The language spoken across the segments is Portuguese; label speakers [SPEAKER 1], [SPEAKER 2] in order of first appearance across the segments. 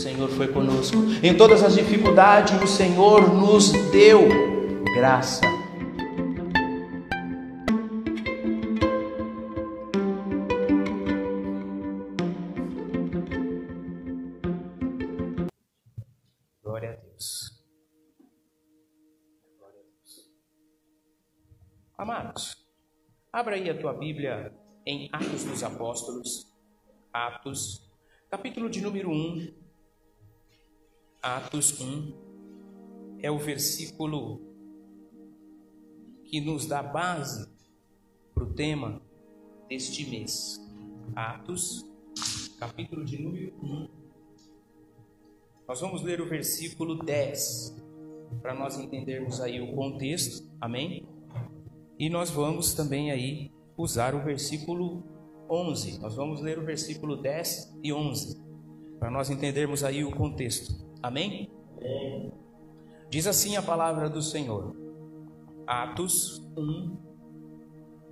[SPEAKER 1] Senhor foi conosco. Em todas as dificuldades, o Senhor nos deu graça. Glória a Deus. Amados, abra aí a tua Bíblia em Atos dos Apóstolos, Atos, capítulo de número 1. Atos 1 é o versículo que nos dá base para o tema deste mês. Atos, capítulo de número 1. Nós vamos ler o versículo 10 para nós entendermos aí o contexto. Amém? E nós vamos também aí usar o versículo 11. Nós vamos ler o versículo 10 e 11 para nós entendermos aí o contexto. Amém? Diz assim a palavra do Senhor. Atos 1,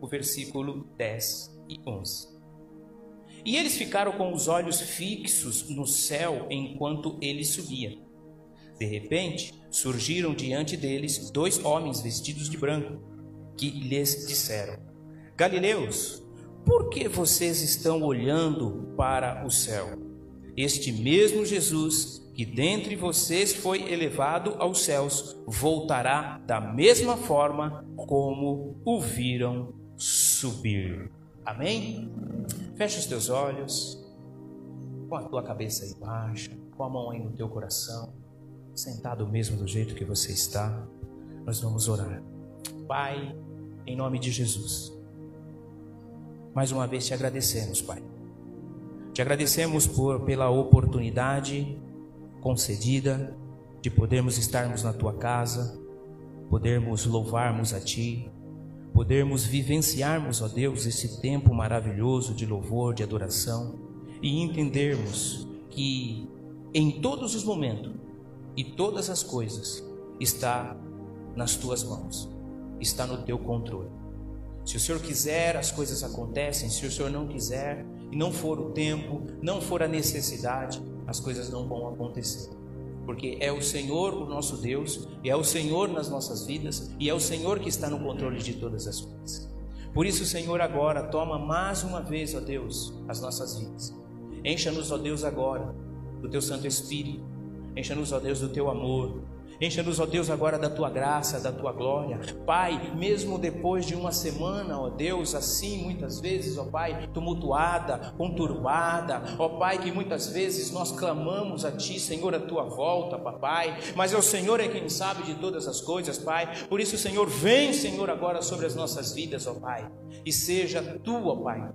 [SPEAKER 1] o versículo 10 e 11. E eles ficaram com os olhos fixos no céu enquanto ele subia. De repente, surgiram diante deles dois homens vestidos de branco, que lhes disseram: Galileus, por que vocês estão olhando para o céu? Este mesmo Jesus que dentre vocês foi elevado aos céus voltará da mesma forma como o viram subir. Amém? Fecha os teus olhos, com a tua cabeça aí baixa, com a mão aí no teu coração, sentado mesmo do jeito que você está. Nós vamos orar. Pai, em nome de Jesus. Mais uma vez te agradecemos, Pai. Te agradecemos por pela oportunidade concedida de podermos estarmos na tua casa, podermos louvarmos a ti, podermos vivenciarmos, ó Deus, esse tempo maravilhoso de louvor, de adoração e entendermos que em todos os momentos e todas as coisas está nas tuas mãos, está no teu controle. Se o Senhor quiser, as coisas acontecem. Se o Senhor não quiser, e não for o tempo, não for a necessidade, as coisas não vão acontecer. Porque é o Senhor o nosso Deus, e é o Senhor nas nossas vidas, e é o Senhor que está no controle de todas as coisas. Por isso, Senhor, agora toma mais uma vez, ó Deus, as nossas vidas. Encha-nos, ó Deus, agora do teu Santo Espírito. Encha-nos, ó Deus, do teu amor. Encha-nos, ó Deus, agora da tua graça, da tua glória. Pai, mesmo depois de uma semana, ó Deus, assim, muitas vezes, ó Pai, tumultuada, conturbada, ó Pai, que muitas vezes nós clamamos a Ti, Senhor, a Tua volta, Papai, mas é o Senhor é quem sabe de todas as coisas, Pai. Por isso, Senhor, vem, Senhor, agora sobre as nossas vidas, ó Pai, e seja Tu, ó Pai,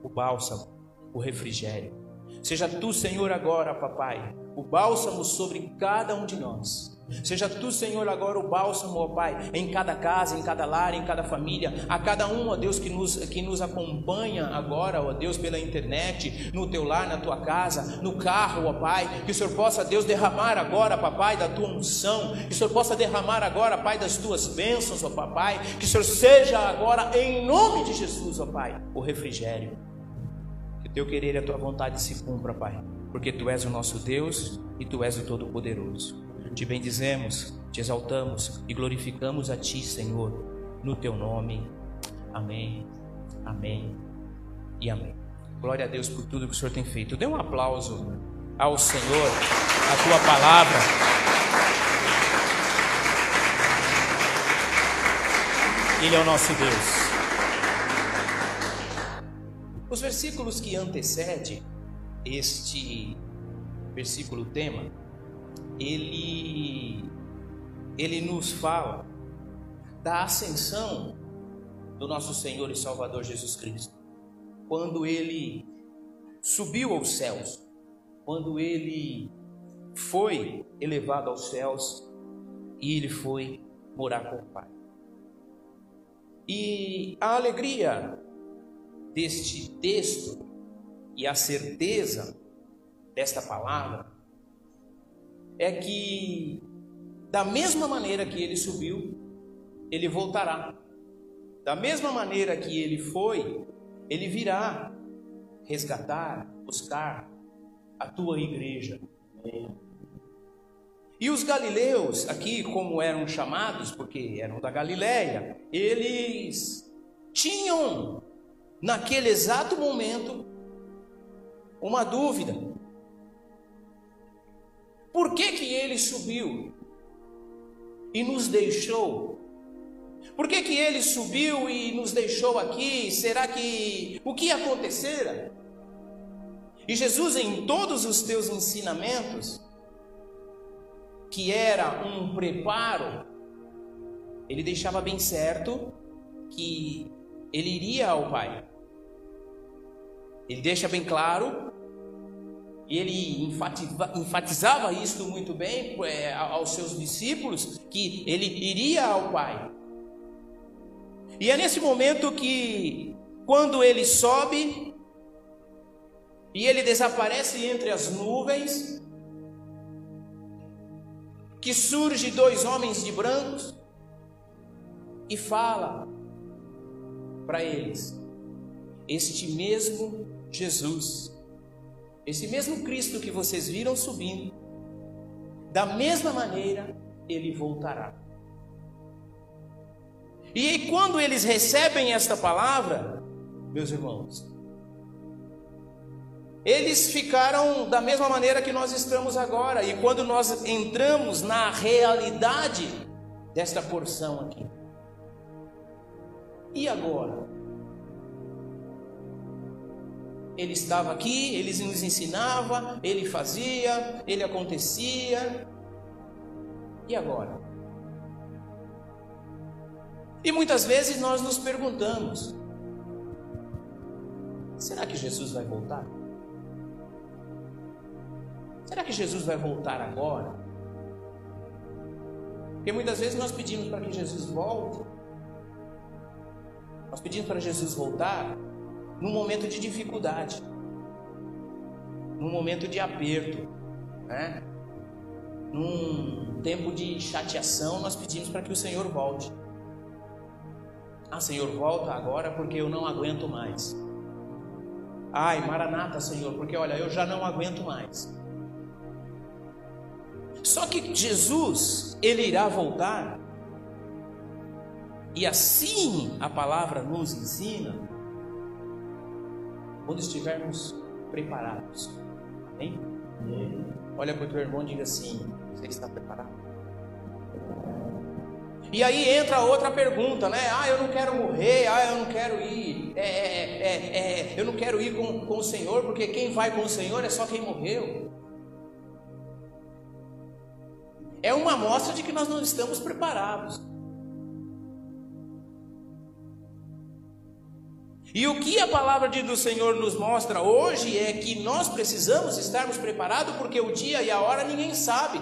[SPEAKER 1] o bálsamo, o refrigério. Seja Tu, Senhor, agora, Papai, o bálsamo sobre cada um de nós. Seja tu, Senhor, agora o bálsamo, ó Pai, em cada casa, em cada lar, em cada família, a cada um, ó Deus, que nos, que nos acompanha agora, ó Deus, pela internet, no teu lar, na tua casa, no carro, ó Pai, que o Senhor possa, Deus, derramar agora, Papai, da tua unção, que o Senhor possa derramar agora, Pai, das tuas bênçãos, ó Papai, que o Senhor seja agora, em nome de Jesus, ó Pai, o refrigério. Que o teu querer e a tua vontade se cumpra, Pai, porque tu és o nosso Deus e tu és o Todo-Poderoso. Te bendizemos, te exaltamos e glorificamos a Ti, Senhor, no Teu nome. Amém, amém e amém. Glória a Deus por tudo que o Senhor tem feito. Dê um aplauso ao Senhor, a Tua palavra. Ele é o nosso Deus. Os versículos que antecedem este versículo tema ele, ele nos fala da ascensão do nosso Senhor e Salvador Jesus Cristo. Quando ele subiu aos céus, quando ele foi elevado aos céus e ele foi morar com o Pai. E a alegria deste texto e a certeza desta palavra é que, da mesma maneira que ele subiu, ele voltará. Da mesma maneira que ele foi, ele virá resgatar, buscar a tua igreja, E os galileus, aqui como eram chamados, porque eram da Galileia, eles tinham naquele exato momento uma dúvida. Por que que ele subiu e nos deixou? Por que que ele subiu e nos deixou aqui? Será que o que acontecera? E Jesus em todos os teus ensinamentos que era um preparo, ele deixava bem certo que ele iria ao Pai. Ele deixa bem claro, e ele enfatizava isso muito bem é, aos seus discípulos, que ele iria ao Pai. E é nesse momento que, quando ele sobe, e ele desaparece entre as nuvens, que surge dois homens de brancos e fala para eles: Este mesmo Jesus, esse mesmo Cristo que vocês viram subindo, da mesma maneira ele voltará. E quando eles recebem esta palavra, meus irmãos, eles ficaram da mesma maneira que nós estamos agora. E quando nós entramos na realidade desta porção aqui. E agora? Ele estava aqui, ele nos ensinava, ele fazia, ele acontecia. E agora? E muitas vezes nós nos perguntamos: será que Jesus vai voltar? Será que Jesus vai voltar agora? Porque muitas vezes nós pedimos para que Jesus volte, nós pedimos para Jesus voltar num momento de dificuldade, num momento de aperto, né? num tempo de chateação, nós pedimos para que o Senhor volte. Ah, Senhor, volta agora porque eu não aguento mais. Ai, Maranata, Senhor, porque olha, eu já não aguento mais. Só que Jesus, ele irá voltar. E assim a palavra nos ensina quando estivermos preparados. Amém? Olha para o teu irmão e diga assim: Você está preparado? E aí entra outra pergunta, né? Ah, eu não quero morrer, ah, eu não quero ir, é, é, é, é eu não quero ir com, com o Senhor, porque quem vai com o Senhor é só quem morreu. é uma amostra de que nós não estamos preparados. E o que a palavra do Senhor nos mostra hoje é que nós precisamos estarmos preparados, porque o dia e a hora ninguém sabe.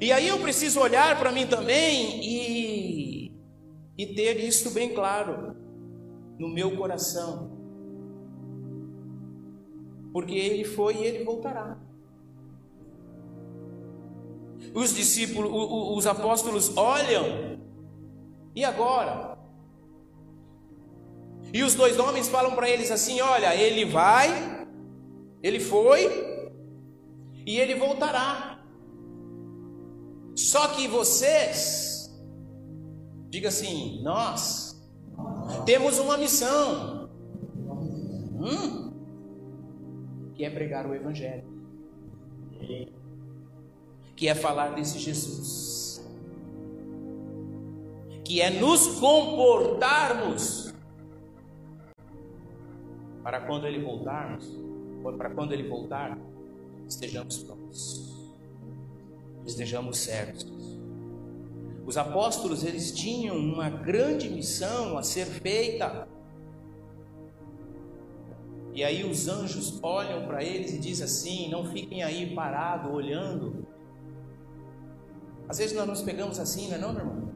[SPEAKER 1] E aí eu preciso olhar para mim também e, e ter isso bem claro no meu coração. Porque ele foi e ele voltará. Os discípulos, os apóstolos olham. E agora? E os dois homens falam para eles assim: Olha, ele vai, ele foi, e ele voltará. Só que vocês, diga assim, nós temos uma missão, hum, que é pregar o Evangelho que é falar desse Jesus, que é nos comportarmos para quando ele voltarmos, para quando ele voltar, estejamos prontos, estejamos certos. Os apóstolos eles tinham uma grande missão a ser feita. E aí os anjos olham para eles e dizem assim: não fiquem aí parados olhando às vezes nós nos pegamos assim, não é não, meu irmão?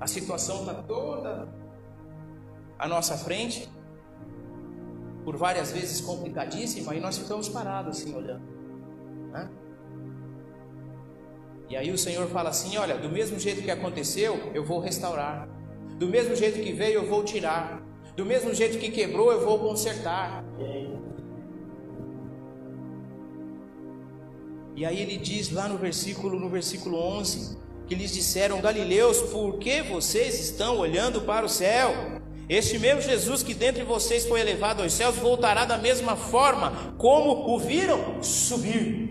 [SPEAKER 1] A situação está toda à nossa frente, por várias vezes complicadíssima, e nós ficamos parados assim olhando. Né? E aí o Senhor fala assim: Olha, do mesmo jeito que aconteceu, eu vou restaurar. Do mesmo jeito que veio, eu vou tirar. Do mesmo jeito que quebrou, eu vou consertar. E aí ele diz lá no versículo, no versículo 11, que lhes disseram: Galileus, por que vocês estão olhando para o céu? Este mesmo Jesus que dentre vocês foi elevado aos céus voltará da mesma forma como o viram subir.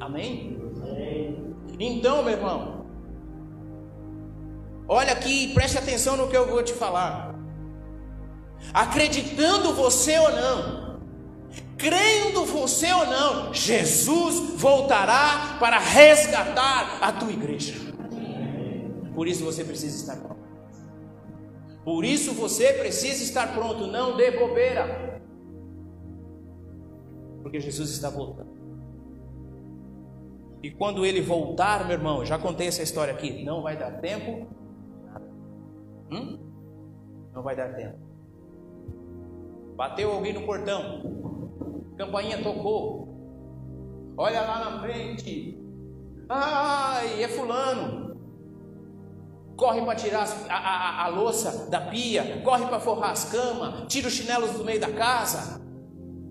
[SPEAKER 1] Amém? Então, meu irmão, olha aqui e preste atenção no que eu vou te falar. Acreditando você ou não, crendo você ou não, Jesus voltará para resgatar a tua igreja. Por isso você precisa estar pronto. Por isso você precisa estar pronto, não dê bobeira. Porque Jesus está voltando. E quando ele voltar, meu irmão, já contei essa história aqui, não vai dar tempo. Hum? Não vai dar tempo. Bateu alguém no portão. Campainha tocou. Olha lá na frente. Ai, é fulano. Corre para tirar a, a, a, louça da pia, corre para forrar as camas, tira os chinelos do meio da casa,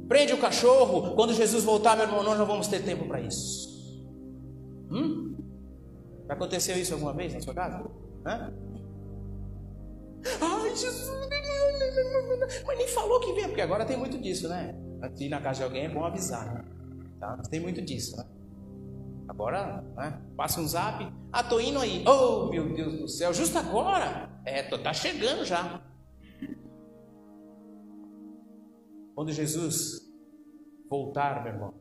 [SPEAKER 1] prende o cachorro. Quando Jesus voltar, meu irmão, nós não vamos ter tempo para isso. Hum? Já aconteceu isso alguma vez na sua casa? Hã? Ai, Jesus, mas nem falou que vem, porque agora tem muito disso, né? Ir na casa de alguém é bom avisar, né? Tá? Tem muito disso, né? Agora, né? passa um zap, ah, tô indo aí. Oh, meu Deus do céu, justo agora? É, tô, tá chegando já. Quando Jesus voltar, meu irmão,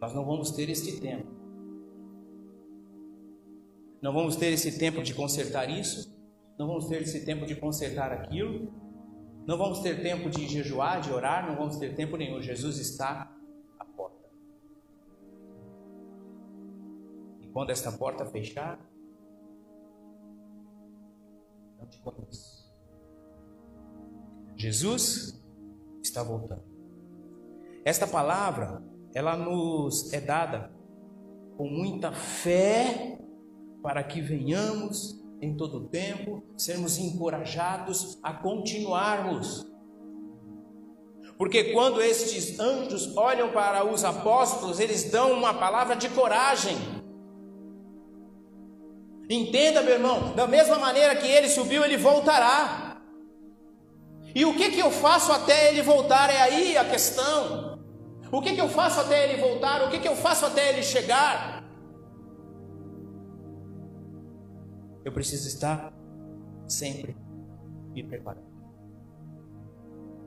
[SPEAKER 1] nós não vamos ter este tempo. Não vamos ter esse tempo de consertar isso, não vamos ter esse tempo de consertar aquilo, não vamos ter tempo de jejuar, de orar, não vamos ter tempo nenhum. Jesus está à porta. E quando esta porta fechar, não te conheço. Jesus está voltando. Esta palavra ela nos é dada com muita fé para que venhamos em todo tempo sermos encorajados a continuarmos. Porque quando estes anjos olham para os apóstolos, eles dão uma palavra de coragem. Entenda, meu irmão, da mesma maneira que ele subiu, ele voltará. E o que, que eu faço até ele voltar? É aí a questão. O que, que eu faço até ele voltar? O que, que eu faço até ele chegar? Preciso estar sempre me preparando.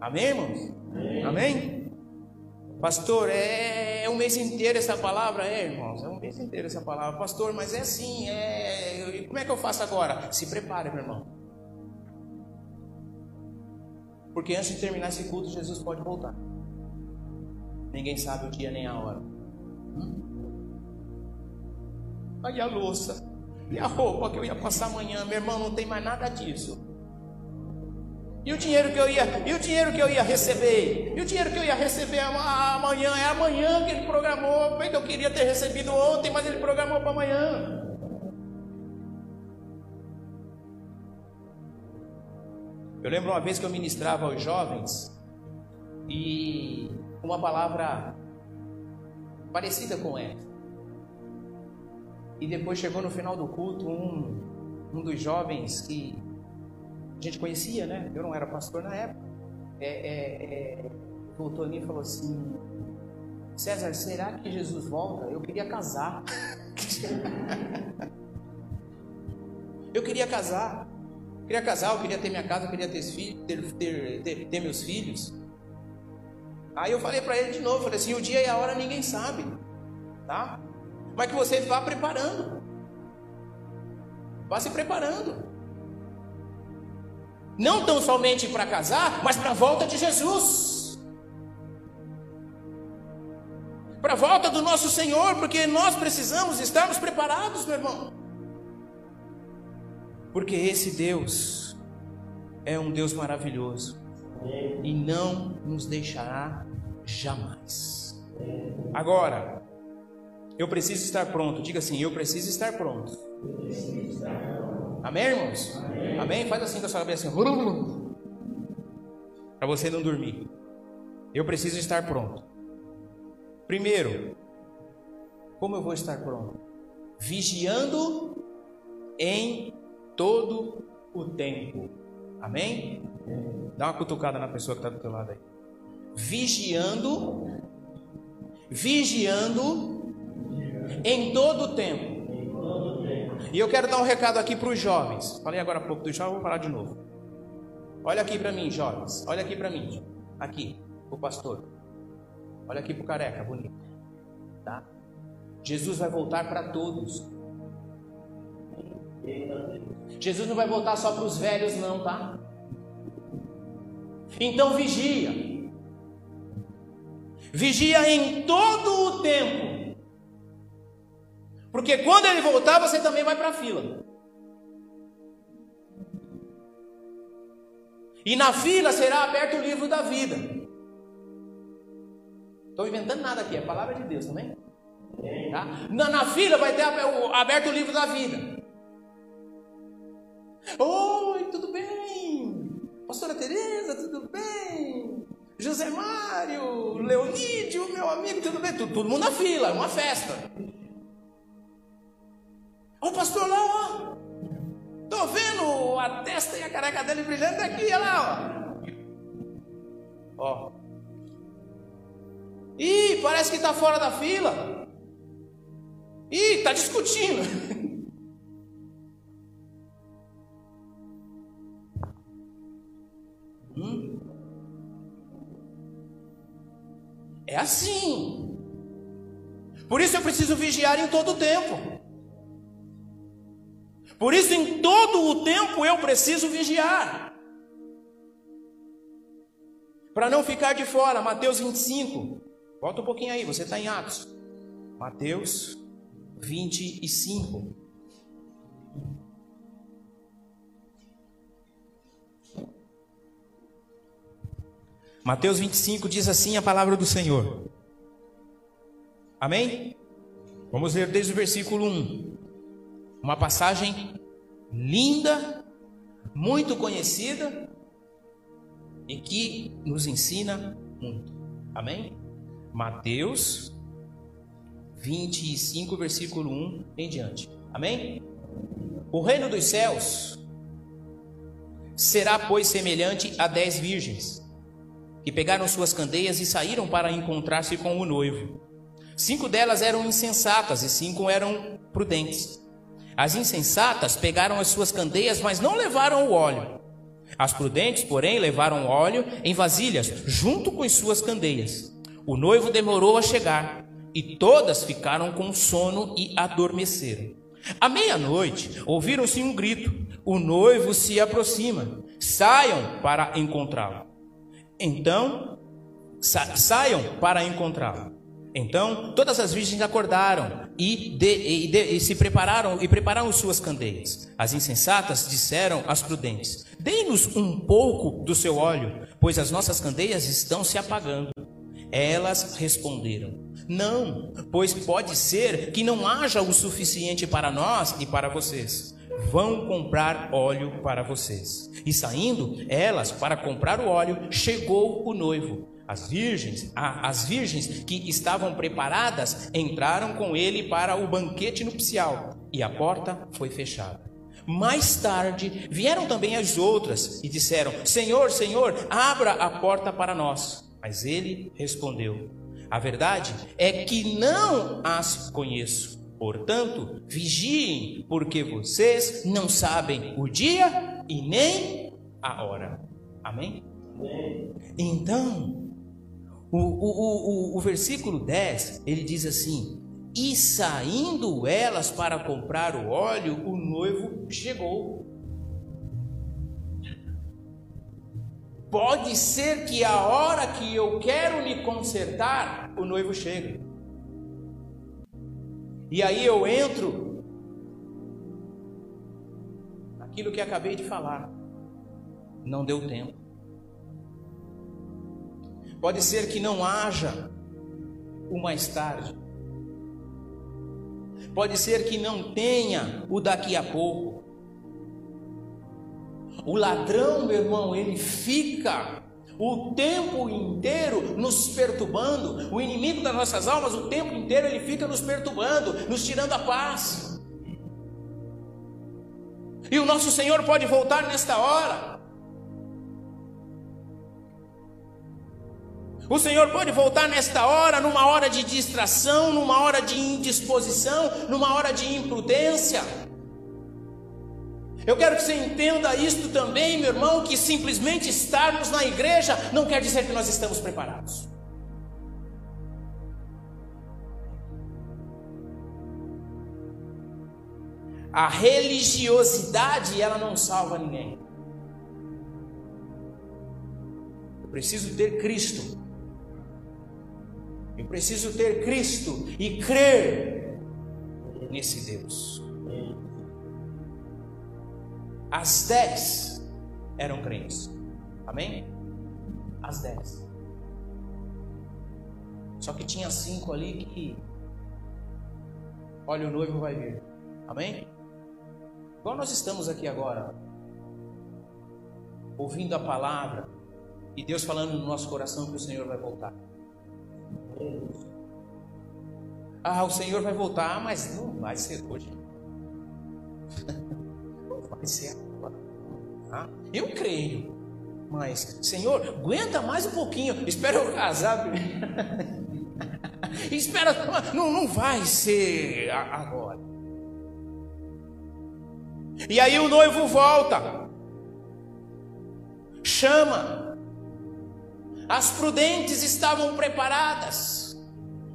[SPEAKER 1] Amém, irmãos? Amém? Amém? Pastor, é, é um mês inteiro essa palavra? É, irmãos, é um mês inteiro essa palavra. Pastor, mas é assim, é. Como é que eu faço agora? Se prepare, meu irmão. Porque antes de terminar esse culto, Jesus pode voltar. Ninguém sabe o dia nem a hora. Hum? Aí a louça. E a roupa que eu ia passar amanhã, meu irmão, não tem mais nada disso. E o dinheiro que eu ia, e o dinheiro que eu ia receber? E o dinheiro que eu ia receber amanhã? É amanhã que ele programou. Bem que eu queria ter recebido ontem, mas ele programou para amanhã. Eu lembro uma vez que eu ministrava aos jovens e uma palavra parecida com essa. E depois chegou no final do culto um, um dos jovens que a gente conhecia, né? Eu não era pastor na época. É, é, é, voltou a mim e falou assim: César, será que Jesus volta? Eu queria casar. eu queria casar. Eu queria casar, eu queria ter minha casa, eu queria ter, ter, ter, ter, ter meus filhos. Aí eu falei para ele de novo, falei assim, o dia e a hora ninguém sabe, tá? Mas que você vá preparando. Vá se preparando. Não tão somente para casar, mas para a volta de Jesus. Para a volta do nosso Senhor, porque nós precisamos estarmos preparados, meu irmão. Porque esse Deus é um Deus maravilhoso e não nos deixará jamais. Agora, eu preciso estar pronto. Diga assim: eu preciso estar pronto. Amém, irmãos? Amém? Amém? Faz assim com a sua cabeça. Para você não dormir. Eu preciso estar pronto. Primeiro, como eu vou estar pronto? Vigiando em todo o tempo. Amém? Dá uma cutucada na pessoa que está do teu lado aí. Vigiando, vigiando em todo o tempo. E eu quero dar um recado aqui para os jovens. Falei agora há pouco do jovem, vou falar de novo. Olha aqui para mim, jovens. Olha aqui para mim. Aqui, o pastor. Olha aqui para o careca, bonito. Tá? Jesus vai voltar para todos. Jesus não vai voltar só para os velhos, não, tá? Então vigia. Vigia em todo o tempo. Porque quando ele voltar, você também vai para a fila. E na fila será aberto o livro da vida. Estou inventando nada aqui, é a palavra de Deus também. Tá? Na, na fila vai ter aberto o livro da vida. Oi, tudo bem? Pastora Tereza, tudo bem? José Mário, Leonídio, meu amigo, tudo bem? Todo, todo mundo na fila, é uma festa. O pastor lá, ó. Tô vendo a testa e a careca dele brilhando aqui, olha lá, ó. Ó. Ih, parece que tá fora da fila. Ih, tá discutindo. Hum? É assim. Por isso eu preciso vigiar em todo o tempo. Por isso, em todo o tempo, eu preciso vigiar. Para não ficar de fora, Mateus 25. Volta um pouquinho aí, você está em Atos. Mateus 25. Mateus 25 diz assim a palavra do Senhor. Amém? Vamos ler desde o versículo 1. Uma passagem linda, muito conhecida e que nos ensina muito. Amém? Mateus 25, versículo 1 em diante. Amém? O reino dos céus será, pois, semelhante a dez virgens que pegaram suas candeias e saíram para encontrar-se com o noivo. Cinco delas eram insensatas e cinco eram prudentes. As insensatas pegaram as suas candeias, mas não levaram o óleo. As prudentes, porém, levaram óleo em vasilhas, junto com as suas candeias. O noivo demorou a chegar, e todas ficaram com sono e adormeceram. À meia-noite, ouviram-se um grito: O noivo se aproxima, saiam para encontrá-lo. Então, sa saiam para encontrá-lo. Então, todas as virgens acordaram e, de, e, de, e, se prepararam e prepararam suas candeias. As insensatas disseram às prudentes: Dê-nos um pouco do seu óleo, pois as nossas candeias estão se apagando. Elas responderam: Não, pois pode ser que não haja o suficiente para nós e para vocês vão comprar óleo para vocês. E saindo elas para comprar o óleo, chegou o noivo. As virgens, as virgens que estavam preparadas entraram com ele para o banquete nupcial e a porta foi fechada. Mais tarde vieram também as outras e disseram: Senhor, Senhor, abra a porta para nós. Mas ele respondeu: A verdade é que não as conheço. Portanto, vigiem, porque vocês não sabem o dia e nem a hora. Amém? Amém. Então, o, o, o, o versículo 10 ele diz assim: E saindo elas para comprar o óleo, o noivo chegou. Pode ser que a hora que eu quero me consertar, o noivo chega. E aí eu entro naquilo que acabei de falar. Não deu tempo. Pode ser que não haja o mais tarde. Pode ser que não tenha o daqui a pouco. O ladrão, meu irmão, ele fica o tempo inteiro nos perturbando. O inimigo das nossas almas, o tempo inteiro, ele fica nos perturbando, nos tirando a paz. E o nosso Senhor pode voltar nesta hora. O Senhor pode voltar nesta hora, numa hora de distração, numa hora de indisposição, numa hora de imprudência. Eu quero que você entenda isto também, meu irmão, que simplesmente estarmos na igreja não quer dizer que nós estamos preparados. A religiosidade, ela não salva ninguém. Eu preciso ter Cristo. Eu preciso ter Cristo e crer nesse Deus. As dez eram crentes. Amém? As dez. Só que tinha cinco ali que. Olha, o noivo vai vir. Amém? Igual nós estamos aqui agora, ouvindo a palavra, e Deus falando no nosso coração que o Senhor vai voltar. Ah, o Senhor vai voltar, mas não vai ser hoje. vai ser agora. Ah, eu creio. Mas, Senhor, aguenta mais um pouquinho. Espera eu casar. Espera, não, não vai ser agora. E aí o noivo volta, chama. As prudentes estavam preparadas,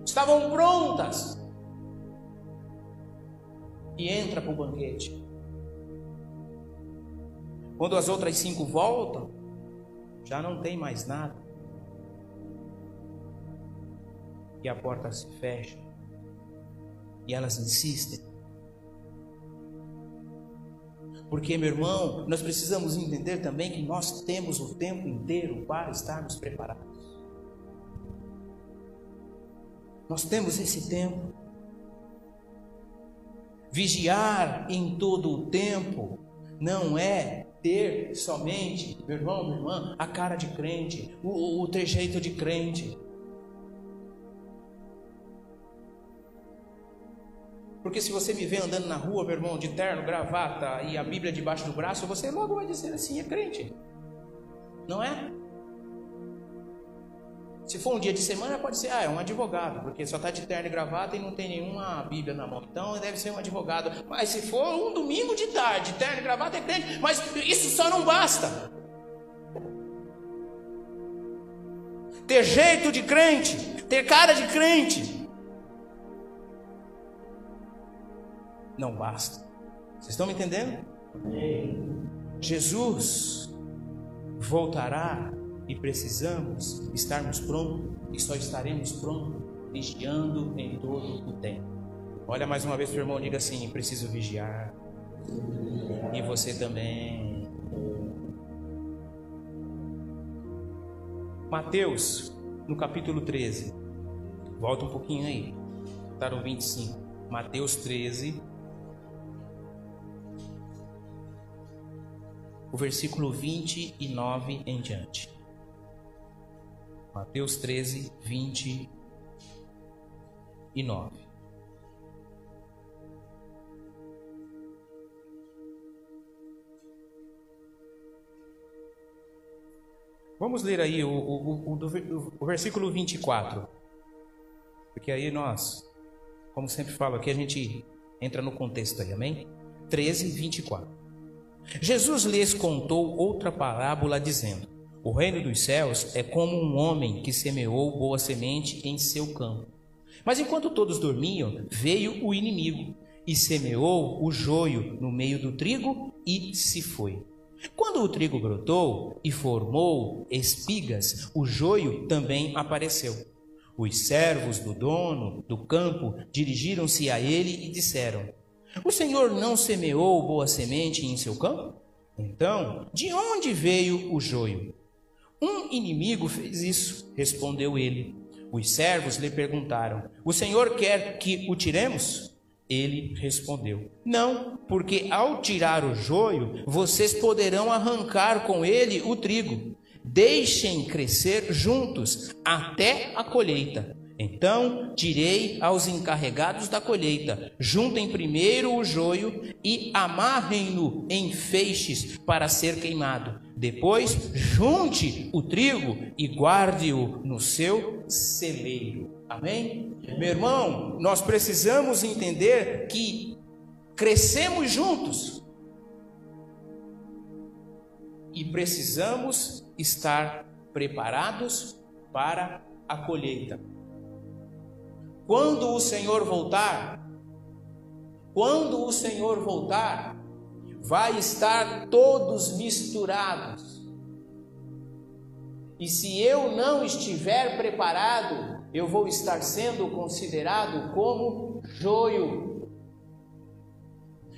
[SPEAKER 1] estavam prontas. E entra para o banquete. Quando as outras cinco voltam, já não tem mais nada. E a porta se fecha. E elas insistem. Porque, meu irmão, nós precisamos entender também que nós temos o tempo inteiro para estarmos preparados. Nós temos esse tempo. Vigiar em todo o tempo não é ter somente, meu irmão, minha irmã, a cara de crente, o, o trejeito de crente. Porque se você me vê andando na rua, meu irmão, de terno, gravata e a Bíblia debaixo do braço, você logo vai dizer assim: é crente. Não é? Se for um dia de semana, pode ser, ah, é um advogado, porque só está de terno e gravata e não tem nenhuma Bíblia na mão. Então deve ser um advogado. Mas se for um domingo de tarde, terno e gravata é crente. Mas isso só não basta. Ter jeito de crente, ter cara de crente. Não basta. Vocês estão me entendendo? Jesus voltará e precisamos estarmos prontos, e só estaremos prontos vigiando em todo o tempo. Olha mais uma vez para o irmão, diga assim: preciso vigiar. E você também. Mateus, no capítulo 13. Volta um pouquinho aí. Está no 25. Mateus 13. O versículo 29 em diante. Mateus 13, 20 e 9. Vamos ler aí o, o, o, o, versículo 24. Porque aí nós, como sempre falo aqui, a gente entra no contexto aí, amém? 13, 24. Jesus lhes contou outra parábola dizendo: o reino dos céus é como um homem que semeou boa semente em seu campo. Mas enquanto todos dormiam, veio o inimigo e semeou o joio no meio do trigo e se foi. Quando o trigo brotou e formou espigas, o joio também apareceu. Os servos do dono do campo dirigiram-se a ele e disseram: O senhor não semeou boa semente em seu campo? Então, de onde veio o joio? Um inimigo fez isso, respondeu ele. Os servos lhe perguntaram: O senhor quer que o tiremos? Ele respondeu: Não, porque ao tirar o joio, vocês poderão arrancar com ele o trigo. deixem crescer juntos até a colheita. Então direi aos encarregados da colheita: juntem primeiro o joio e amarrem-no em feixes para ser queimado. Depois junte o trigo e guarde-o no seu celeiro. Amém? Meu irmão, nós precisamos entender que crescemos juntos e precisamos estar preparados para a colheita. Quando o Senhor voltar, quando o Senhor voltar, vai estar todos misturados. E se eu não estiver preparado, eu vou estar sendo considerado como joio.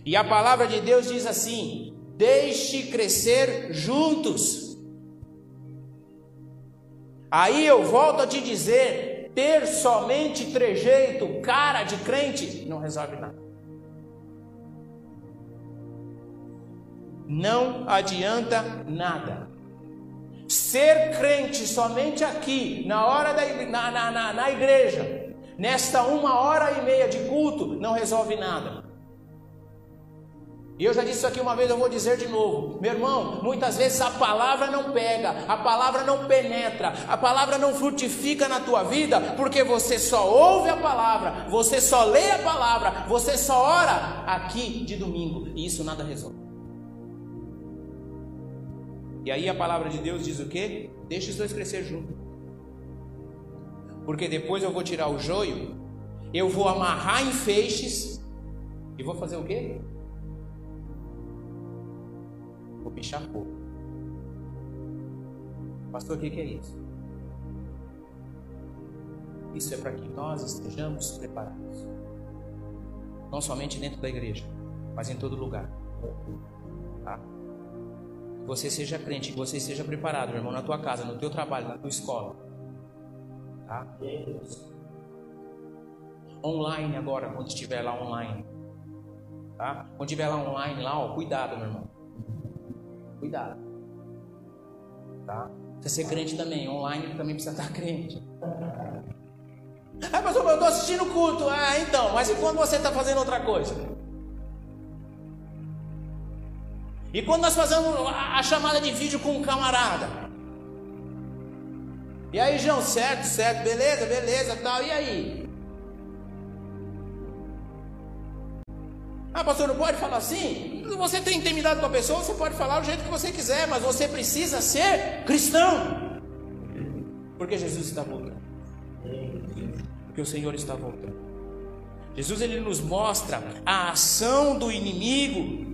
[SPEAKER 1] E a palavra de Deus diz assim: deixe crescer juntos. Aí eu volto a te dizer: ter somente trejeito, cara de crente, não resolve nada. Não adianta nada. Ser crente somente aqui, na hora da na, na, na, na igreja, nesta uma hora e meia de culto, não resolve nada. E eu já disse isso aqui uma vez, eu vou dizer de novo. Meu irmão, muitas vezes a palavra não pega, a palavra não penetra, a palavra não frutifica na tua vida, porque você só ouve a palavra, você só lê a palavra, você só ora aqui de domingo, e isso nada resolve. E aí a palavra de Deus diz o quê? Deixa os dois crescer juntos. Porque depois eu vou tirar o joio, eu vou amarrar em feixes e vou fazer o quê? Vou pichar fogo. Pastor, o que é isso? Isso é para que nós estejamos preparados. Não somente dentro da igreja, mas em todo lugar. Tá? Que você seja crente, que você seja preparado, meu irmão, na tua casa, no teu trabalho, na tua escola. Tá? Online agora, quando estiver lá online. Tá? Quando estiver lá online, lá, ó, cuidado, meu irmão. Cuidado. Tá? Você ser crente também, online também precisa estar crente. Ah, pastor, eu estou assistindo culto. Ah, então, mas e quando você está fazendo outra coisa? E quando nós fazemos a chamada de vídeo com um camarada? E aí, João, certo, certo, beleza, beleza, tal, e aí? Ah, pastor, não pode falar assim? Você tem intimidade com a pessoa, você pode falar do jeito que você quiser, mas você precisa ser cristão. Porque Jesus está voltando. Porque o Senhor está voltando. Jesus ele nos mostra a ação do inimigo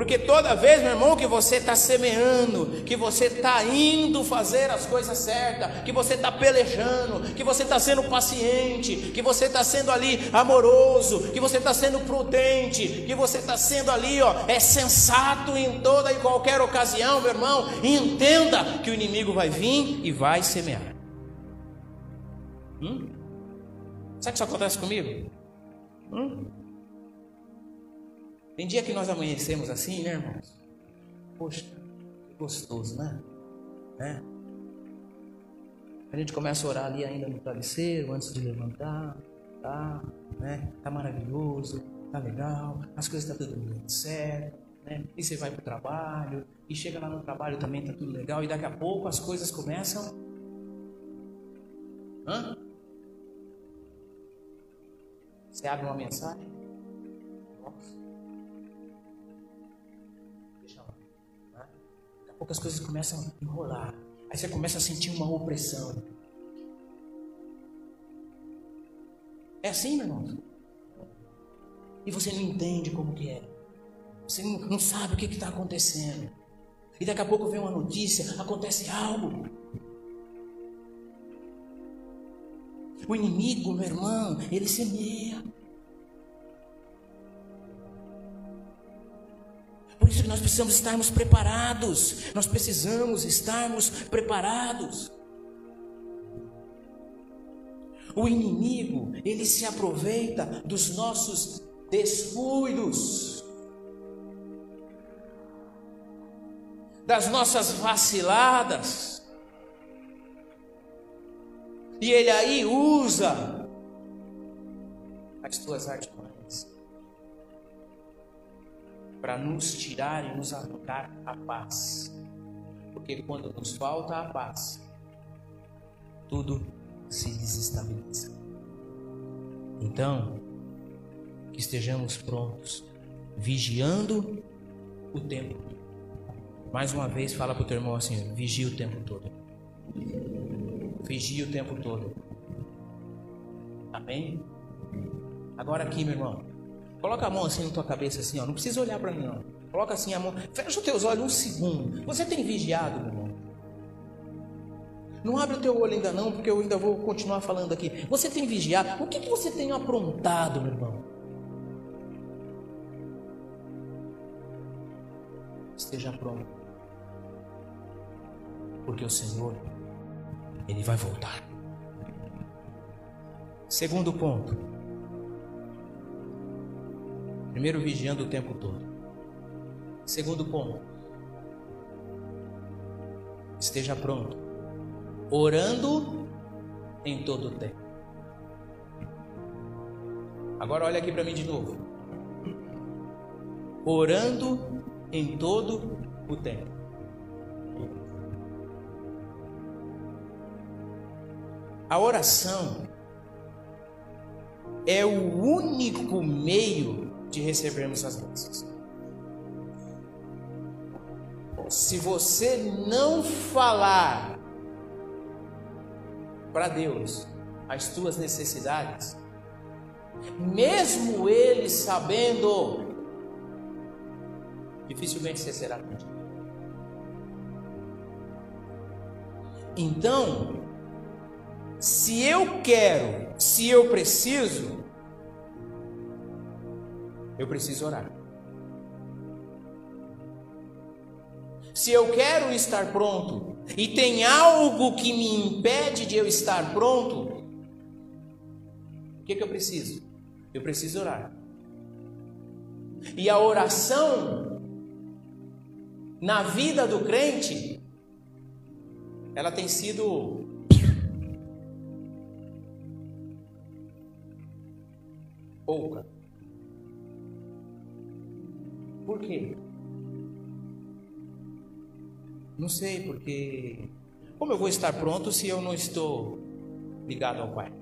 [SPEAKER 1] Porque toda vez, meu irmão, que você está semeando, que você está indo fazer as coisas certas, que você está pelejando, que você está sendo paciente, que você está sendo ali amoroso, que você está sendo prudente, que você está sendo ali, ó, é sensato em toda e qualquer ocasião, meu irmão, entenda que o inimigo vai vir e vai semear. Hum? Sabe o que isso acontece comigo? Hum? Tem dia que nós amanhecemos assim, né, irmãos? Poxa, que gostoso, né? né? A gente começa a orar ali ainda no travesseiro, antes de levantar, tá? Né? Tá maravilhoso, tá legal, as coisas estão tá tudo muito certo, né? E você vai para o trabalho, e chega lá no trabalho também tá tudo legal, e daqui a pouco as coisas começam. Hã? Você abre uma mensagem, pouco as coisas começam a enrolar. Aí você começa a sentir uma opressão. É assim, meu irmão? E você não entende como que é. Você não, não sabe o que está acontecendo. E daqui a pouco vem uma notícia, acontece algo. O inimigo, meu irmão, ele semeia. Nós precisamos estarmos preparados. Nós precisamos estarmos preparados. O inimigo, ele se aproveita dos nossos descuidos. das nossas vaciladas. E ele aí usa as tuas artimanhas para nos tirar e nos arrancar a paz. Porque quando nos falta a paz, tudo se desestabiliza. Então, que estejamos prontos, vigiando o tempo. Mais uma vez, fala para o teu irmão assim: vigia o tempo todo. Vigia o tempo todo. Amém? Agora aqui, meu irmão. Coloca a mão assim na tua cabeça, assim, ó. Não precisa olhar para mim, não. Coloca assim a mão. Fecha os teus olhos um segundo. Você tem vigiado, meu irmão? Não abre o teu olho ainda não, porque eu ainda vou continuar falando aqui. Você tem vigiado? O que, que você tem aprontado, meu irmão? Esteja pronto. Porque o Senhor, Ele vai voltar. Segundo ponto. Primeiro, vigiando o tempo todo. Segundo ponto. Esteja pronto orando em todo o tempo. Agora olha aqui para mim de novo. Orando em todo o tempo. A oração é o único meio de recebermos as bênçãos. Se você não falar para Deus as tuas necessidades, mesmo Ele sabendo, dificilmente você será atendido. Então, se eu quero, se eu preciso, eu preciso orar. Se eu quero estar pronto e tem algo que me impede de eu estar pronto, o que, que eu preciso? Eu preciso orar. E a oração na vida do crente, ela tem sido pouca. Por quê? Não sei, porque como eu vou estar pronto se eu não estou ligado ao Pai?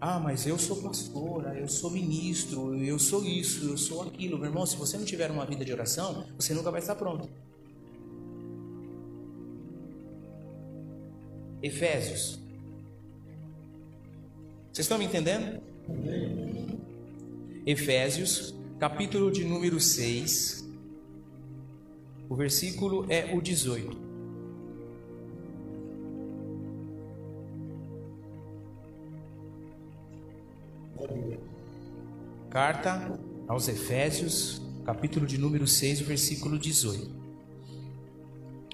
[SPEAKER 1] Ah, mas eu sou pastora, eu sou ministro, eu sou isso, eu sou aquilo. Meu irmão, se você não tiver uma vida de oração, você nunca vai estar pronto. Efésios. Vocês estão me entendendo? Efésios, capítulo de número 6, o versículo é o 18. Carta aos Efésios, capítulo de número 6, o versículo 18.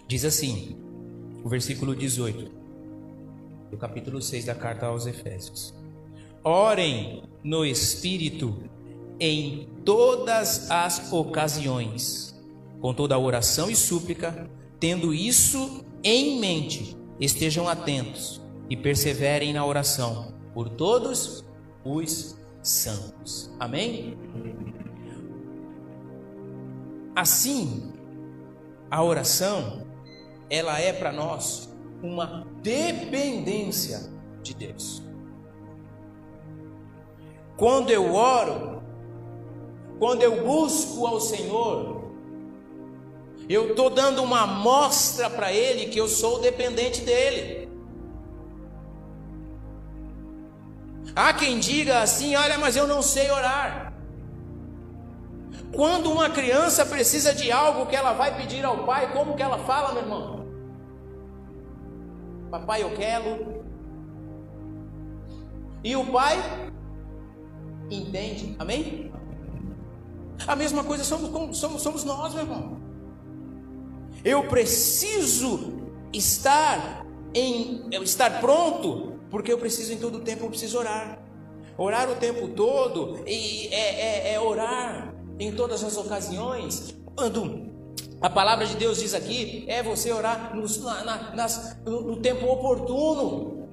[SPEAKER 1] Diz assim, o versículo 18 do capítulo 6 da carta aos Efésios. Orem no Espírito em todas as ocasiões, com toda a oração e súplica, tendo isso em mente, estejam atentos e perseverem na oração por todos os santos. Amém? Assim, a oração, ela é para nós uma dependência de Deus. Quando eu oro, quando eu busco ao Senhor, eu estou dando uma amostra para Ele que eu sou dependente dEle. Há quem diga assim: olha, mas eu não sei orar. Quando uma criança precisa de algo que ela vai pedir ao pai, como que ela fala, meu irmão? Papai, eu quero. E o pai entende, amém? A mesma coisa somos, somos, somos nós, meu irmão. Eu preciso estar em estar pronto, porque eu preciso em todo tempo, eu preciso orar. Orar o tempo todo e é, é, é orar em todas as ocasiões. Quando a palavra de Deus diz aqui, é você orar no, na, nas, no, no tempo oportuno.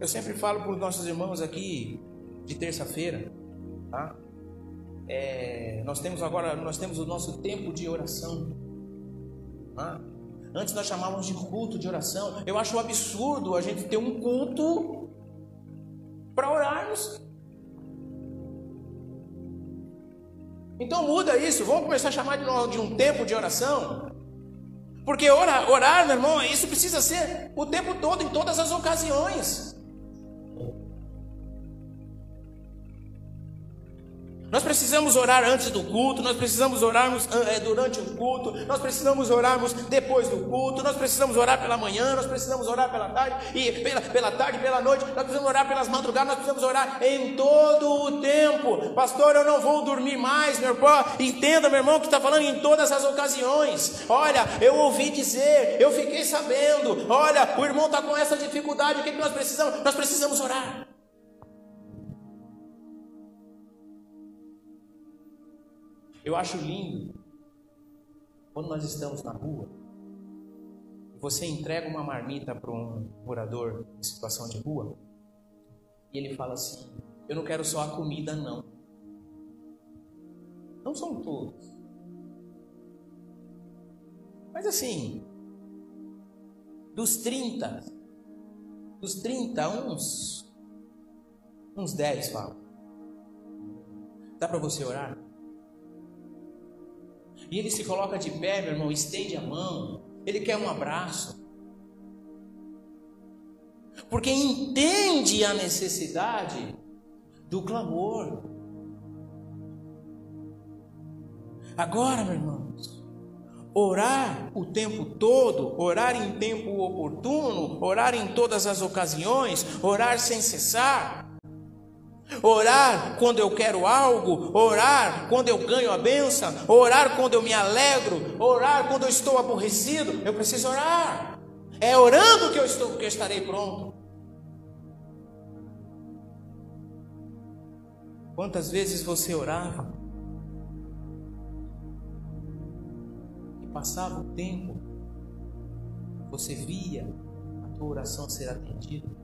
[SPEAKER 1] Eu sempre falo para os nossos irmãos aqui de terça-feira, tá? É, nós temos agora, nós temos o nosso tempo de oração. Tá? Antes nós chamávamos de culto de oração. Eu acho um absurdo a gente ter um culto para orarmos. Então muda isso, vamos começar a chamar de um tempo de oração. Porque orar, orar, meu irmão, isso precisa ser o tempo todo, em todas as ocasiões. Nós precisamos orar antes do culto, nós precisamos orarmos é, durante o culto, nós precisamos orarmos depois do culto, nós precisamos orar pela manhã, nós precisamos orar pela tarde, e pela, pela tarde, pela noite, nós precisamos orar pelas madrugadas, nós precisamos orar em todo o tempo. Pastor, eu não vou dormir mais, meu irmão. Entenda, meu irmão, que está falando em todas as ocasiões. Olha, eu ouvi dizer, eu fiquei sabendo. Olha, o irmão está com essa dificuldade, o que, que nós precisamos? Nós precisamos orar. Eu acho lindo quando nós estamos na rua, você entrega uma marmita para um morador em situação de rua e ele fala assim: Eu não quero só a comida, não. Não são todos. Mas assim, dos 30, dos 30, uns, uns 10 falam. Dá para você orar? E ele se coloca de pé, meu irmão, estende a mão. Ele quer um abraço. Porque entende a necessidade do clamor. Agora, meu irmãos, orar o tempo todo, orar em tempo oportuno, orar em todas as ocasiões, orar sem cessar, Orar quando eu quero algo, orar quando eu ganho a benção, orar quando eu me alegro, orar quando eu estou aborrecido, eu preciso orar. É orando que eu estou que eu estarei pronto. Quantas vezes você orava e passava o tempo, você via a tua oração ser atendida?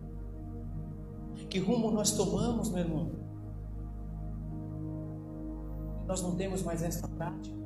[SPEAKER 1] Que rumo nós tomamos, meu irmão? Nós não temos mais essa prática.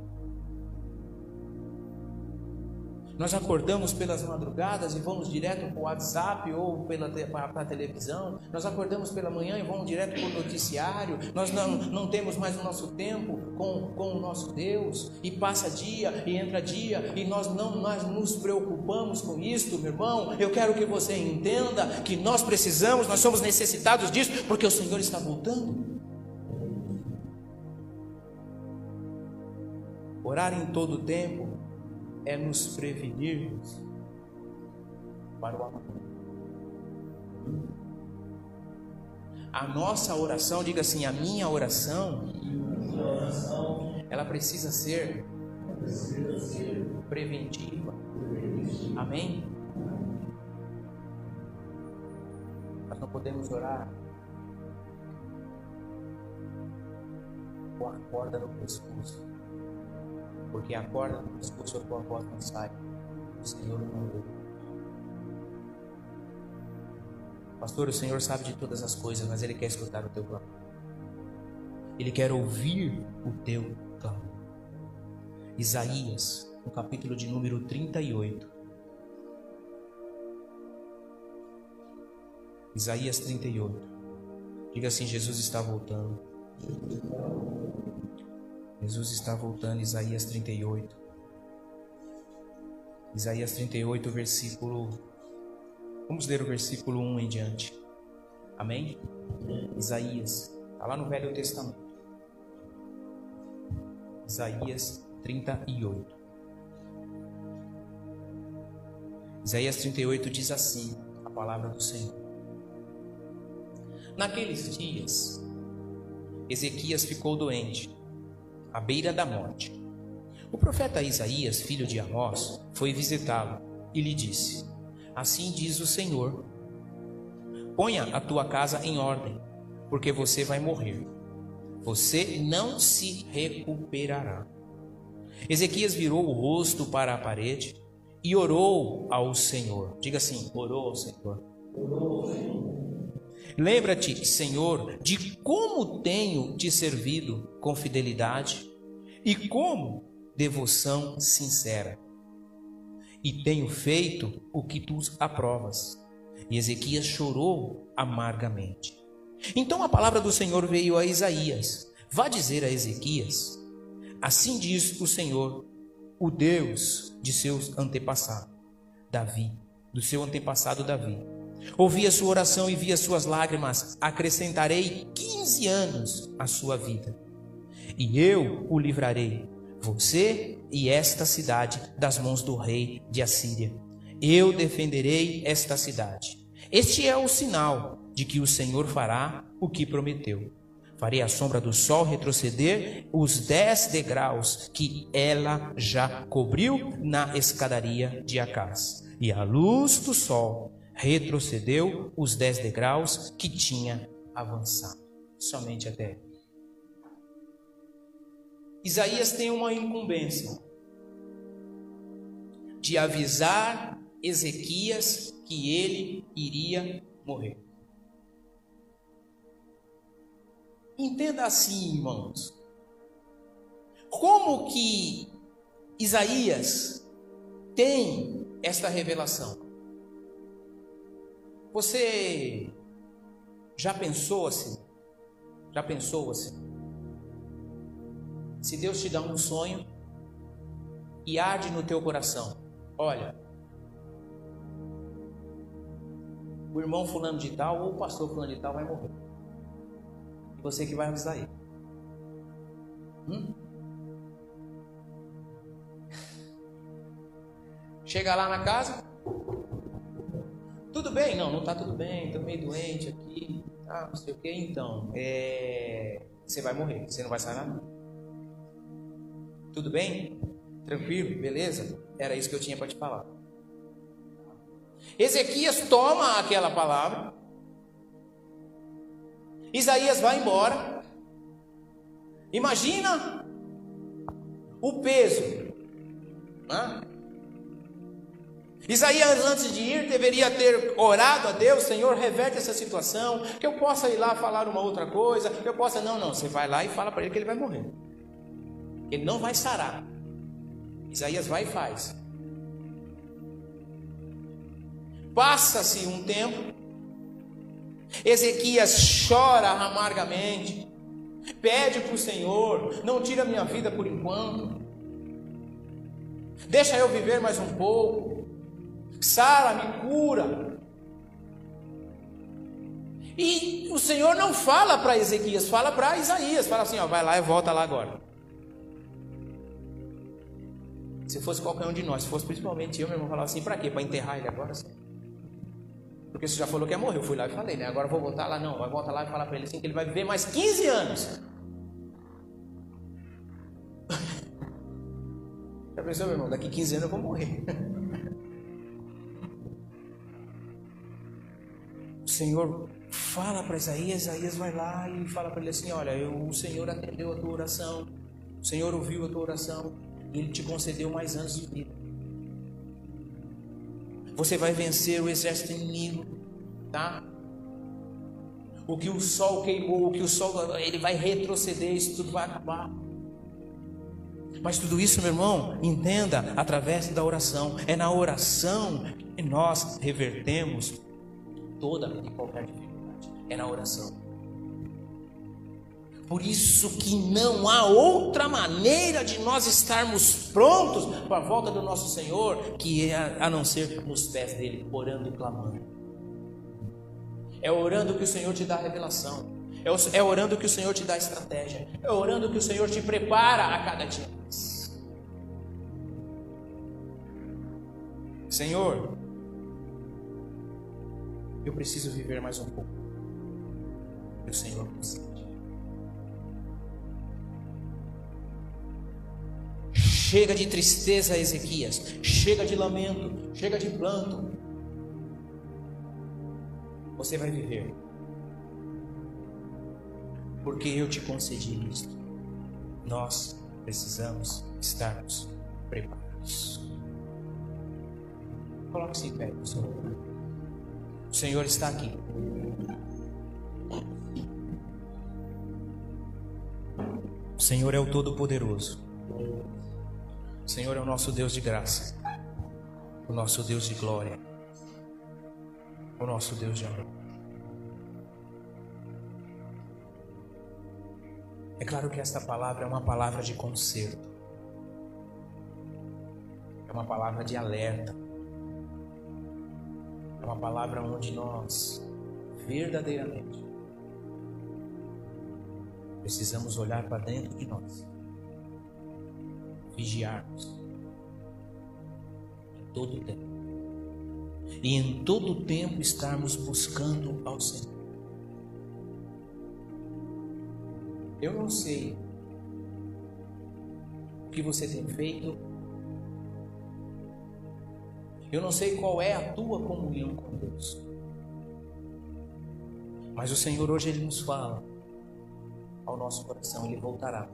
[SPEAKER 1] Nós acordamos pelas madrugadas e vamos direto para o WhatsApp ou pela, para a televisão. Nós acordamos pela manhã e vamos direto para o noticiário. Nós não, não temos mais o nosso tempo com, com o nosso Deus. E passa dia e entra dia e nós não nós nos preocupamos com isto, meu irmão. Eu quero que você entenda que nós precisamos, nós somos necessitados disso porque o Senhor está voltando. Orar em todo o tempo é nos prevenirmos para o amanhã. A nossa oração, diga assim, a minha oração, ela precisa ser preventiva. Amém? Nós não podemos orar com a corda no pescoço. Porque a corda do pescoço a tua voz não sai. O Senhor deu. Pastor, o Senhor sabe de todas as coisas, mas Ele quer escutar o teu clamor. Ele quer ouvir o teu clamor. Isaías, no capítulo de número 38. Isaías 38. Diga assim: Jesus está voltando. Jesus está voltando, Isaías 38. Isaías 38, versículo. Vamos ler o versículo 1 em diante. Amém? Isaías, está lá no Velho Testamento. Isaías 38. Isaías 38 diz assim: a palavra do Senhor. Naqueles dias, Ezequias ficou doente à beira da morte. O profeta Isaías, filho de Amós, foi visitá-lo e lhe disse: Assim diz o Senhor: Ponha a tua casa em ordem, porque você vai morrer. você não se recuperará. Ezequias virou o rosto para a parede e orou ao Senhor. Diga assim: orou ao Senhor. Orou ao Senhor. Lembra-te, Senhor, de como tenho te servido com fidelidade e como devoção sincera. E tenho feito o que tu aprovas. E Ezequias chorou amargamente. Então a palavra do Senhor veio a Isaías: Vá dizer a Ezequias: Assim diz o Senhor, o Deus de seus antepassados, Davi, do seu antepassado Davi. Ouvi a sua oração e vi as suas lágrimas, acrescentarei 15 anos à sua vida. E eu o livrarei, você e esta cidade, das mãos do rei de Assíria. Eu defenderei esta cidade. Este é o sinal de que o Senhor fará o que prometeu. Farei a sombra do sol retroceder os dez degraus que ela já cobriu na escadaria de Acás. E a luz do sol retrocedeu os dez degraus que tinha avançado. Somente até. Isaías tem uma incumbência de avisar Ezequias que ele iria morrer. Entenda assim, irmãos. Como que Isaías tem esta revelação? Você já pensou assim? Já pensou assim? Se Deus te dá um sonho e arde no teu coração, olha, o irmão fulano de tal ou o pastor fulano de tal vai morrer. E você que vai avisar ele. Hum? Chega lá na casa, tudo bem? Não, não está tudo bem, estou meio doente aqui, ah, não sei o que, então, é... você vai morrer, você não vai sair nada. Tudo bem? Tranquilo? Beleza? Era isso que eu tinha para te falar. Ezequias toma aquela palavra, Isaías vai embora. Imagina o peso. Né? Isaías, antes de ir, deveria ter orado a Deus: Senhor, reverte essa situação, que eu possa ir lá falar uma outra coisa, que eu possa. Não, não, você vai lá e fala para ele que ele vai morrer. Ele não vai sarar. Isaías vai e faz. Passa-se um tempo, Ezequias chora amargamente, pede para o Senhor: não tira minha vida por enquanto, deixa eu viver mais um pouco. Sara, me cura. E o Senhor não fala para Ezequias, fala para Isaías, fala assim, ó, vai lá e volta lá agora. Se fosse qualquer um de nós, se fosse principalmente eu, meu irmão, falava assim, para quê? Para enterrar ele agora? Assim? Porque você já falou que ia morrer, eu fui lá e falei, né? Agora vou voltar lá, não, vai voltar lá e falar para ele assim, que ele vai viver mais 15 anos. Já pensou, meu irmão? Daqui 15 anos eu vou morrer. Senhor fala para Isaías, Isaías vai lá e fala para ele assim: Olha, eu, o Senhor atendeu a tua oração, o Senhor ouviu a tua oração, e Ele te concedeu mais anos de vida. Você vai vencer o exército inimigo, tá? O que o sol queimou, o que o sol, ele vai retroceder, isso tudo vai acabar. Mas tudo isso, meu irmão, entenda através da oração. É na oração que nós revertemos toda e qualquer dificuldade. É na oração. Por isso que não há outra maneira de nós estarmos prontos para a volta do nosso Senhor que é a não ser nos pés dele, orando e clamando. É orando que o Senhor te dá revelação. É, é orando que o Senhor te dá estratégia. É orando que o Senhor te prepara a cada dia. Senhor, eu preciso viver mais um pouco. E o Senhor concede. Chega de tristeza, Ezequias. Chega de lamento. Chega de planto. Você vai viver. porque eu te concedi isto. Nós precisamos estarmos preparados. Coloque-se em pé, Senhor. O Senhor está aqui. O Senhor é o Todo-Poderoso. O Senhor é o nosso Deus de graça, o nosso Deus de glória, o nosso Deus de amor. É claro que esta palavra é uma palavra de conserto, é uma palavra de alerta, uma palavra onde nós verdadeiramente precisamos olhar para dentro de nós, vigiarmos em todo o tempo e em todo o tempo estarmos buscando ao Senhor. Eu não sei o que você tem feito. Eu não sei qual é a tua comunhão com Deus. Mas o Senhor hoje ele nos fala ao nosso coração, ele voltará.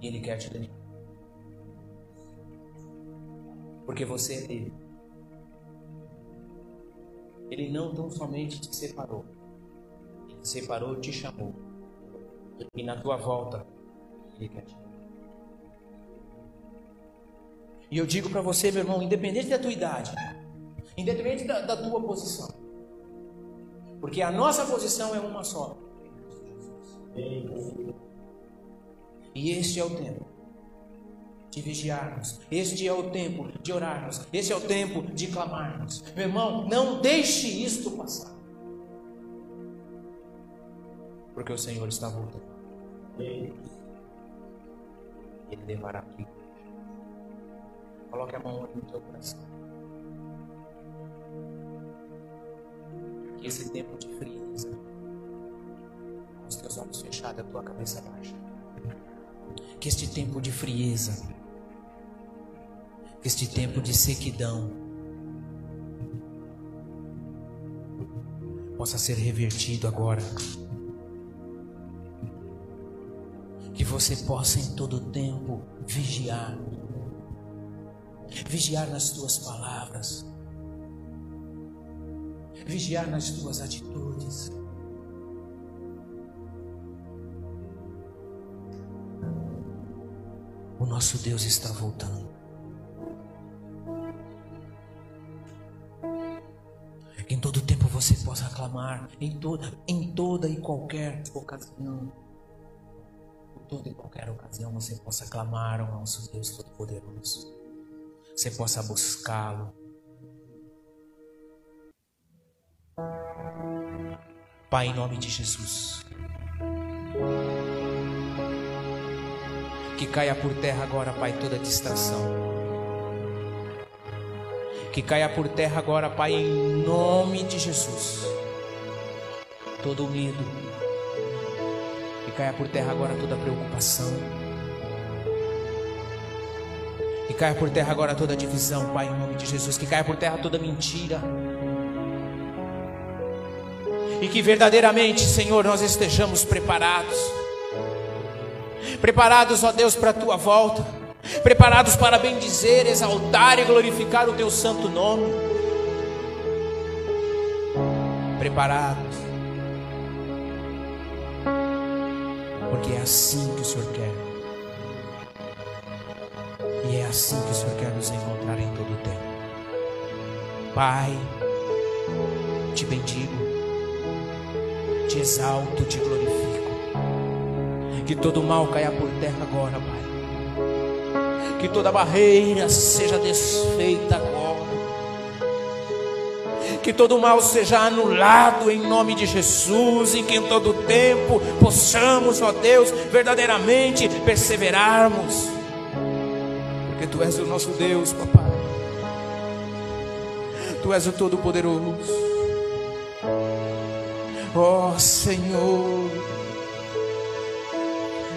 [SPEAKER 1] E ele quer te dar. Porque você é dele. Ele não tão somente te separou, ele te separou, te chamou. E na tua volta, ele quer te E eu digo para você, meu irmão, independente da tua idade, independente da, da tua posição, porque a nossa posição é uma só. E este é o tempo de vigiarmos. Este é o tempo de orarmos. Este é o tempo de clamarmos. Meu irmão, não deixe isto passar. Porque o Senhor está voltando. Ele levará aqui. Coloque a mão no teu coração. que esse tempo de frieza, com os teus olhos fechados, a tua cabeça baixa, que este tempo de frieza, que este tempo de sequidão, possa ser revertido agora. Que você possa em todo tempo vigiar, vigiar nas tuas palavras vigiar nas tuas atitudes. O nosso Deus está voltando. Em todo tempo você possa clamar, em toda, em toda e qualquer ocasião. Em toda e qualquer ocasião você possa clamar ao nosso Deus Todo-Poderoso. Você possa buscá-lo Pai, em nome de Jesus. Que caia por terra agora, Pai, toda distração. Que caia por terra agora, Pai, em nome de Jesus. Todo medo. Que caia por terra agora toda preocupação. Caia por terra agora toda divisão, Pai, em nome de Jesus. Que caia por terra toda mentira e que verdadeiramente, Senhor, nós estejamos preparados. Preparados, ó Deus, para a tua volta. Preparados para bendizer, exaltar e glorificar o teu santo nome. Preparados. Porque é assim que o Senhor quer. Assim que o Senhor quer nos encontrar em todo o tempo. Pai, te bendigo te exalto, te glorifico. Que todo mal caia por terra agora, Pai. Que toda barreira seja desfeita agora. Que todo mal seja anulado em nome de Jesus. E que em todo tempo possamos, ó Deus, verdadeiramente perseverarmos. Tu és o nosso Deus, papai. Tu és o Todo-Poderoso. Ó oh, Senhor,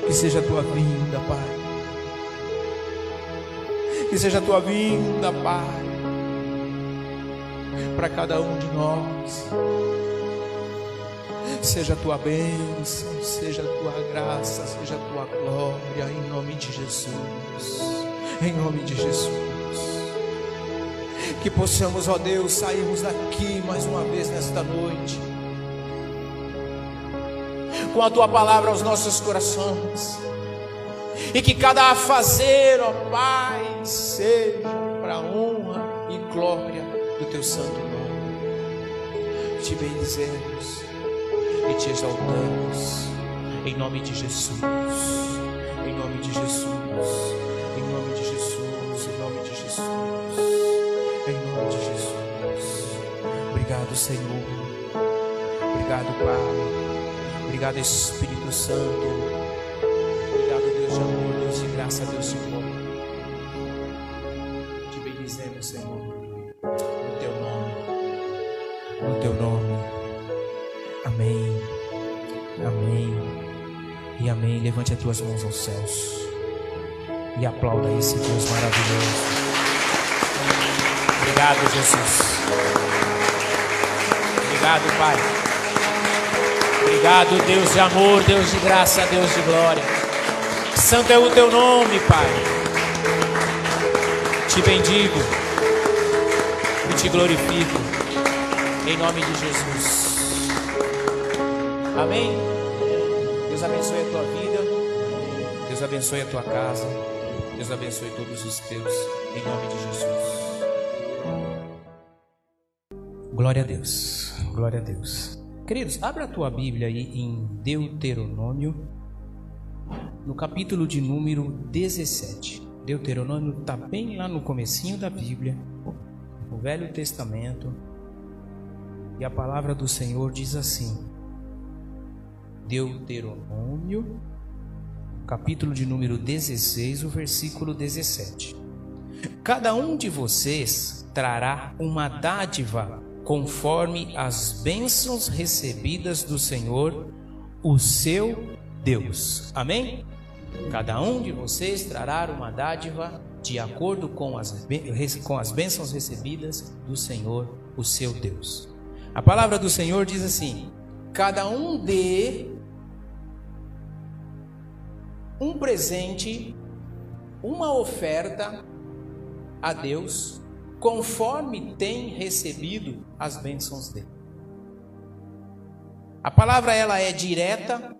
[SPEAKER 1] que seja a tua vinda, Pai. Que seja a tua vinda, Pai, para cada um de nós. Seja a tua bênção, seja a tua graça, seja a tua glória, em nome de Jesus. Em nome de Jesus. Que possamos, ó Deus, sairmos daqui mais uma vez nesta noite. Com a tua palavra aos nossos corações. E que cada fazer, ó Pai, seja para honra e glória do teu santo nome. Te bendizemos e te exaltamos. Em nome de Jesus. Em nome de Jesus. Obrigado, Senhor. Obrigado, Pai. Obrigado, Espírito Santo. Obrigado, Deus de amor, Deus de graça, Deus de glória. Te bendizemos, Senhor, no teu nome. No teu nome. Amém. Amém. E amém. Levante as tuas mãos aos céus. E aplauda esse Deus maravilhoso. Obrigado, Jesus. Obrigado, Pai. Obrigado, Deus de amor, Deus de graça, Deus de glória. Santo é o teu nome, Pai. Te bendigo e te glorifico. Em nome de Jesus. Amém. Deus abençoe a tua vida. Deus abençoe a tua casa. Deus abençoe todos os teus. Em nome de Jesus. Glória a Deus. Glória a Deus. Queridos, abra a tua Bíblia aí em Deuteronômio, no capítulo de número 17. Deuteronômio está bem lá no comecinho da Bíblia, o Velho Testamento. E a palavra do Senhor diz assim: Deuteronômio, capítulo de número 16, o versículo 17. Cada um de vocês trará uma dádiva conforme as bênçãos recebidas do Senhor, o seu Deus. Amém? Cada um de vocês trará uma dádiva de acordo com as, com as bênçãos recebidas do Senhor, o seu Deus. A palavra do Senhor diz assim: cada um dê um presente, uma oferta a Deus, conforme tem recebido as bênçãos dele. A palavra ela é direta,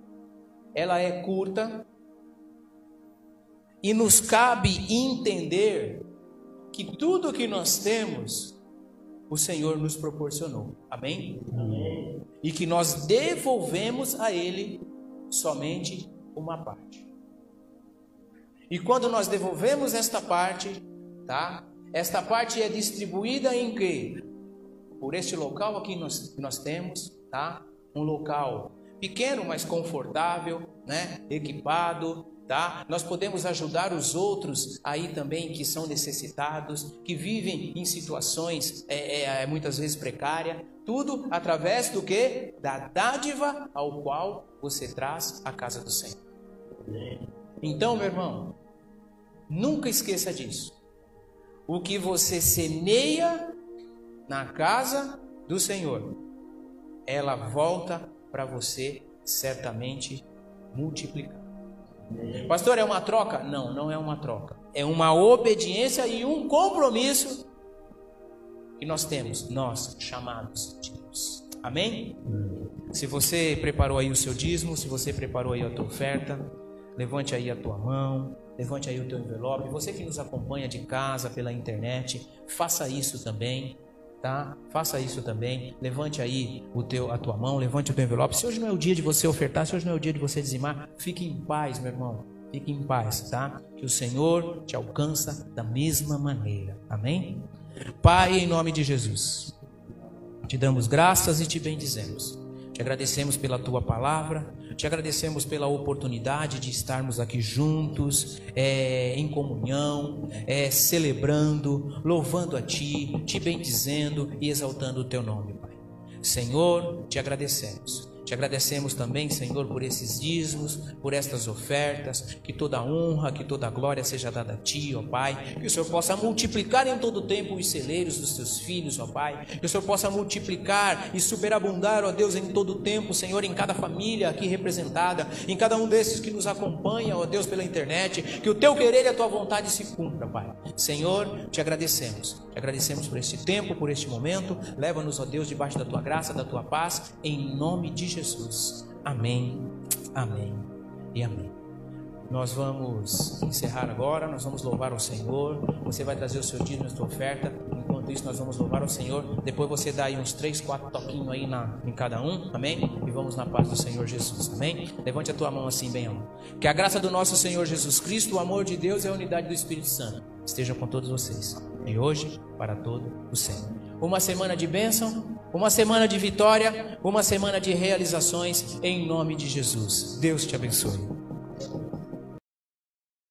[SPEAKER 1] ela é curta, e nos cabe entender que tudo que nós temos, o Senhor nos proporcionou. Amém? Amém. E que nós devolvemos a Ele somente uma parte. E quando nós devolvemos esta parte, tá? Esta parte é distribuída em que? Por este local aqui nós, que nós temos, tá? Um local pequeno, mas confortável, né? Equipado, tá? Nós podemos ajudar os outros aí também que são necessitados, que vivem em situações é, é, é muitas vezes precárias, tudo através do que? Da dádiva ao qual você traz a casa do Senhor. Então, meu irmão, nunca esqueça disso. O que você semeia na casa do Senhor, ela volta para você certamente multiplicar. Pastor, é uma troca? Não, não é uma troca. É uma obediência e um compromisso que nós temos, nós chamados de Deus. Amém? Se você preparou aí o seu dízimo, se você preparou aí a tua oferta, levante aí a tua mão, levante aí o teu envelope. Você que nos acompanha de casa, pela internet, faça isso também tá? Faça isso também. Levante aí o teu, a tua mão, levante o teu envelope. Se hoje não é o dia de você ofertar, se hoje não é o dia de você dizimar, fique em paz, meu irmão. Fique em paz, tá? Que o Senhor te alcança da mesma maneira. Amém? Pai, em nome de Jesus, te damos graças e te bendizemos. Te agradecemos pela tua palavra, te agradecemos pela oportunidade de estarmos aqui juntos, é, em comunhão, é, celebrando, louvando a Ti, te bendizendo e exaltando o Teu nome, Pai. Senhor, te agradecemos Te agradecemos também, Senhor, por esses dízimos, por estas ofertas, que toda honra, que toda glória seja dada a Ti, ó Pai. Que o Senhor possa multiplicar em todo tempo os celeiros dos Teus filhos, ó Pai. Que o Senhor possa multiplicar e superabundar, ó Deus, em todo tempo, Senhor, em cada família aqui representada, em cada um desses que nos acompanha, ó Deus, pela internet. Que o Teu querer e a Tua vontade se cumpra, Pai. Senhor, te agradecemos. Te agradecemos por este tempo, por este momento. Leva-nos, ó Deus, debaixo da Tua graça, da Tua paz, em nome de Jesus. Amém, amém e amém. Nós vamos encerrar agora, nós vamos louvar o Senhor. Você vai trazer o seu dízimo, a sua oferta. Enquanto isso, nós vamos louvar o Senhor. Depois você dá aí uns três, quatro toquinhos aí na, em cada um, amém? E vamos na paz do Senhor Jesus, amém? Levante a tua mão assim, bem alto. Que a graça do nosso Senhor Jesus Cristo, o amor de Deus e a unidade do Espírito Santo estejam com todos vocês, de hoje para todo o sempre. Uma semana de bênção, uma semana de vitória, uma semana de realizações, em nome de Jesus. Deus te abençoe.